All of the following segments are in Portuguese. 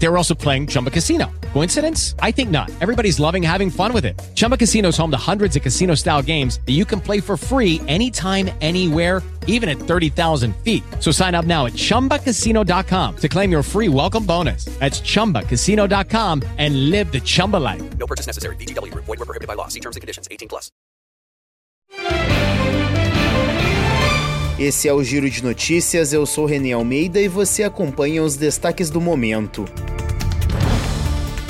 They were also playing Chumba Casino. Coincidence? I think not. Everybody's loving having fun with it. Chumba Casino is home to hundreds of casino style games that you can play for free anytime, anywhere, even at 30,000 feet. So sign up now at chumbacasino.com to claim your free welcome bonus. That's chumbacasino.com and live the Chumba life. No purchase necessary. VGW Group. Void were prohibited by law. See terms and conditions. 18 plus. Esse é o Giro de Notícias, eu sou René Almeida e você acompanha os destaques do momento.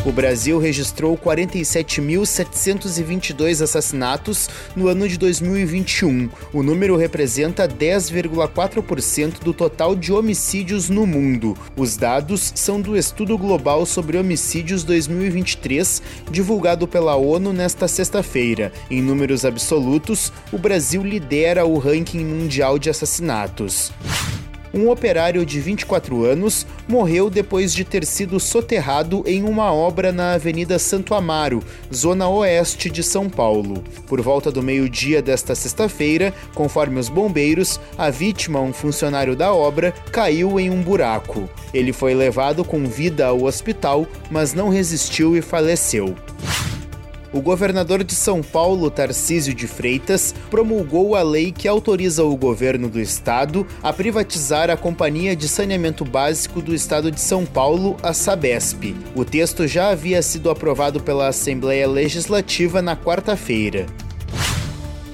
O Brasil registrou 47.722 assassinatos no ano de 2021. O número representa 10,4% do total de homicídios no mundo. Os dados são do Estudo Global sobre Homicídios 2023, divulgado pela ONU nesta sexta-feira. Em números absolutos, o Brasil lidera o ranking mundial de assassinatos um operário de 24 anos morreu depois de ter sido soterrado em uma obra na Avenida Santo Amaro, zona oeste de São Paulo. Por volta do meio-dia desta sexta-feira, conforme os bombeiros, a vítima, um funcionário da obra, caiu em um buraco. Ele foi levado com vida ao hospital, mas não resistiu e faleceu. O governador de São Paulo, Tarcísio de Freitas, promulgou a lei que autoriza o governo do estado a privatizar a Companhia de Saneamento Básico do Estado de São Paulo, a Sabesp. O texto já havia sido aprovado pela Assembleia Legislativa na quarta-feira.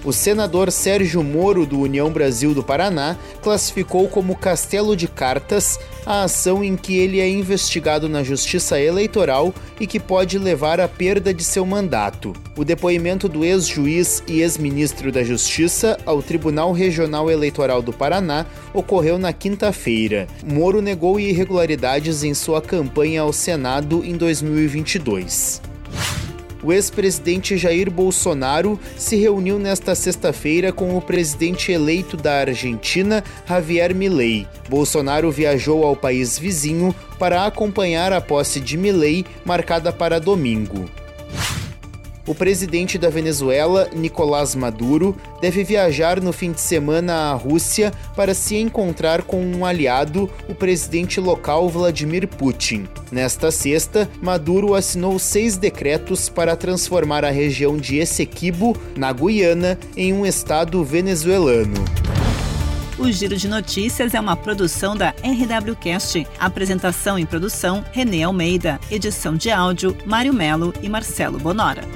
O senador Sérgio Moro, do União Brasil do Paraná, classificou como castelo de cartas a ação em que ele é investigado na Justiça Eleitoral e que pode levar à perda de seu mandato. O depoimento do ex-juiz e ex-ministro da Justiça ao Tribunal Regional Eleitoral do Paraná ocorreu na quinta-feira. Moro negou irregularidades em sua campanha ao Senado em 2022 o ex-presidente Jair Bolsonaro se reuniu nesta sexta-feira com o presidente eleito da Argentina, Javier Milei. Bolsonaro viajou ao país vizinho para acompanhar a posse de Milei, marcada para domingo. O presidente da Venezuela, Nicolás Maduro, deve viajar no fim de semana à Rússia para se encontrar com um aliado, o presidente local Vladimir Putin. Nesta sexta, Maduro assinou seis decretos para transformar a região de Essequibo, na Guiana, em um estado venezuelano. O Giro de Notícias é uma produção da RWCast. Apresentação e produção: Renê Almeida. Edição de áudio: Mário Melo e Marcelo Bonora.